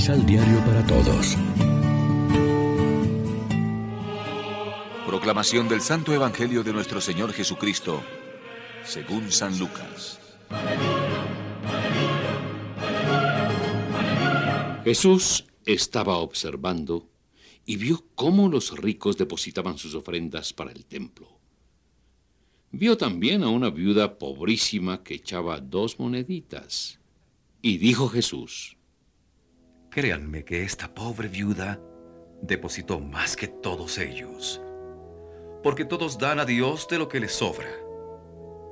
Misal Diario para Todos. Proclamación del Santo Evangelio de nuestro Señor Jesucristo, según San Lucas. Jesús estaba observando y vio cómo los ricos depositaban sus ofrendas para el templo. Vio también a una viuda pobrísima que echaba dos moneditas. Y dijo Jesús, Créanme que esta pobre viuda depositó más que todos ellos, porque todos dan a Dios de lo que les sobra.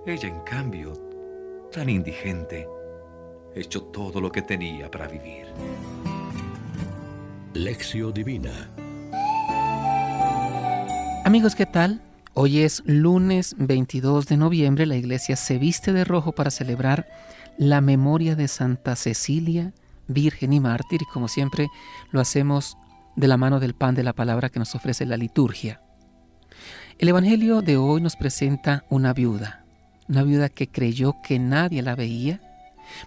Ella, en cambio, tan indigente, echó todo lo que tenía para vivir. Lección Divina Amigos, ¿qué tal? Hoy es lunes 22 de noviembre. La iglesia se viste de rojo para celebrar la memoria de Santa Cecilia, Virgen y Mártir, y como siempre lo hacemos de la mano del pan de la palabra que nos ofrece la liturgia. El Evangelio de hoy nos presenta una viuda, una viuda que creyó que nadie la veía,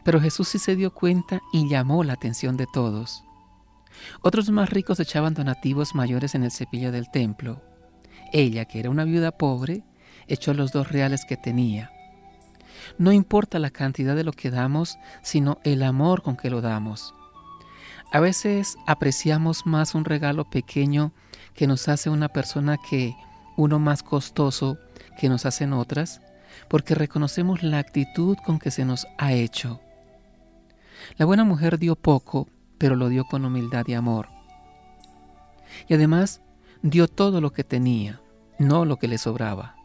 pero Jesús sí se dio cuenta y llamó la atención de todos. Otros más ricos echaban donativos mayores en el cepillo del templo. Ella, que era una viuda pobre, echó los dos reales que tenía. No importa la cantidad de lo que damos, sino el amor con que lo damos. A veces apreciamos más un regalo pequeño que nos hace una persona que uno más costoso que nos hacen otras, porque reconocemos la actitud con que se nos ha hecho. La buena mujer dio poco, pero lo dio con humildad y amor. Y además dio todo lo que tenía, no lo que le sobraba.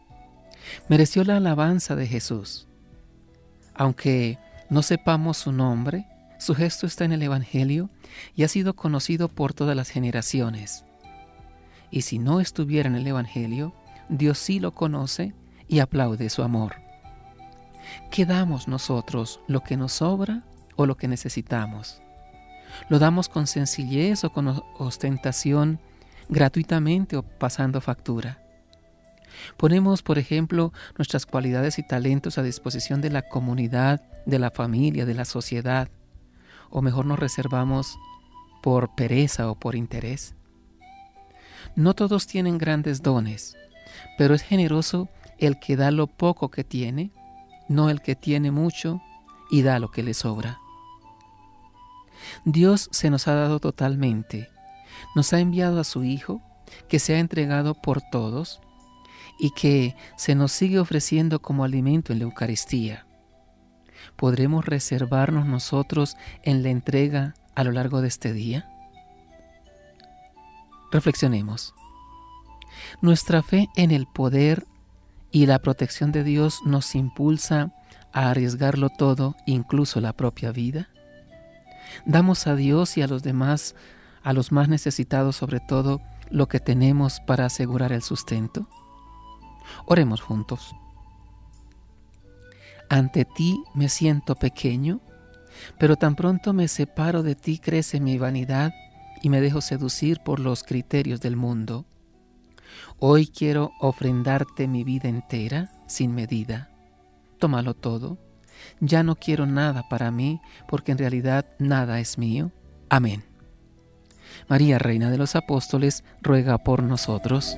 Mereció la alabanza de Jesús. Aunque no sepamos su nombre, su gesto está en el Evangelio y ha sido conocido por todas las generaciones. Y si no estuviera en el Evangelio, Dios sí lo conoce y aplaude su amor. ¿Qué damos nosotros? ¿Lo que nos sobra o lo que necesitamos? ¿Lo damos con sencillez o con ostentación, gratuitamente o pasando factura? Ponemos, por ejemplo, nuestras cualidades y talentos a disposición de la comunidad, de la familia, de la sociedad, o mejor nos reservamos por pereza o por interés. No todos tienen grandes dones, pero es generoso el que da lo poco que tiene, no el que tiene mucho y da lo que le sobra. Dios se nos ha dado totalmente, nos ha enviado a su Hijo, que se ha entregado por todos y que se nos sigue ofreciendo como alimento en la Eucaristía. ¿Podremos reservarnos nosotros en la entrega a lo largo de este día? Reflexionemos. Nuestra fe en el poder y la protección de Dios nos impulsa a arriesgarlo todo, incluso la propia vida. Damos a Dios y a los demás, a los más necesitados sobre todo, lo que tenemos para asegurar el sustento. Oremos juntos. Ante ti me siento pequeño, pero tan pronto me separo de ti crece mi vanidad y me dejo seducir por los criterios del mundo. Hoy quiero ofrendarte mi vida entera, sin medida. Tómalo todo. Ya no quiero nada para mí, porque en realidad nada es mío. Amén. María, Reina de los Apóstoles, ruega por nosotros.